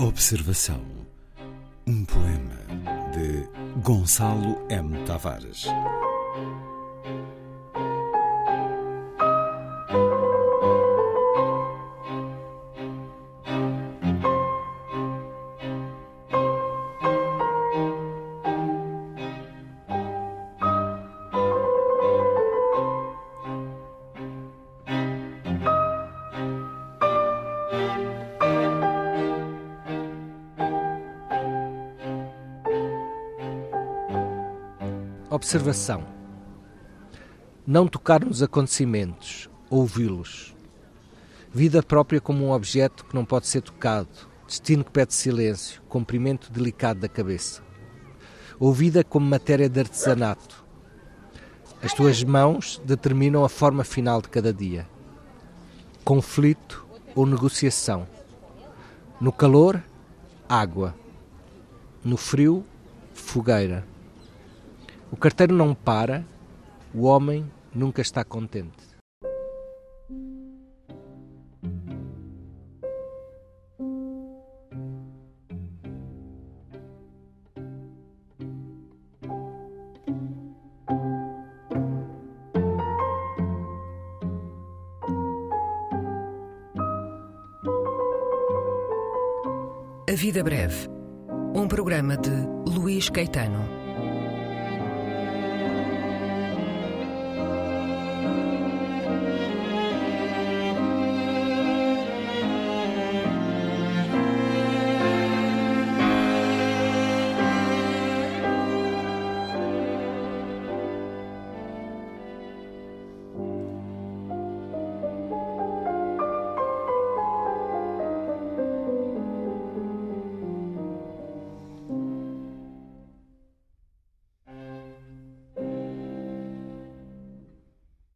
Observação. Um poema de Gonçalo M. Tavares. Observação: Não tocar nos acontecimentos, ouvi-los. Vida própria como um objeto que não pode ser tocado, destino que pede silêncio, comprimento delicado da cabeça. Ouvida como matéria de artesanato. As tuas mãos determinam a forma final de cada dia. Conflito ou negociação. No calor, água. No frio, fogueira. O carteiro não para, o homem nunca está contente. A Vida Breve, um programa de Luís Caetano.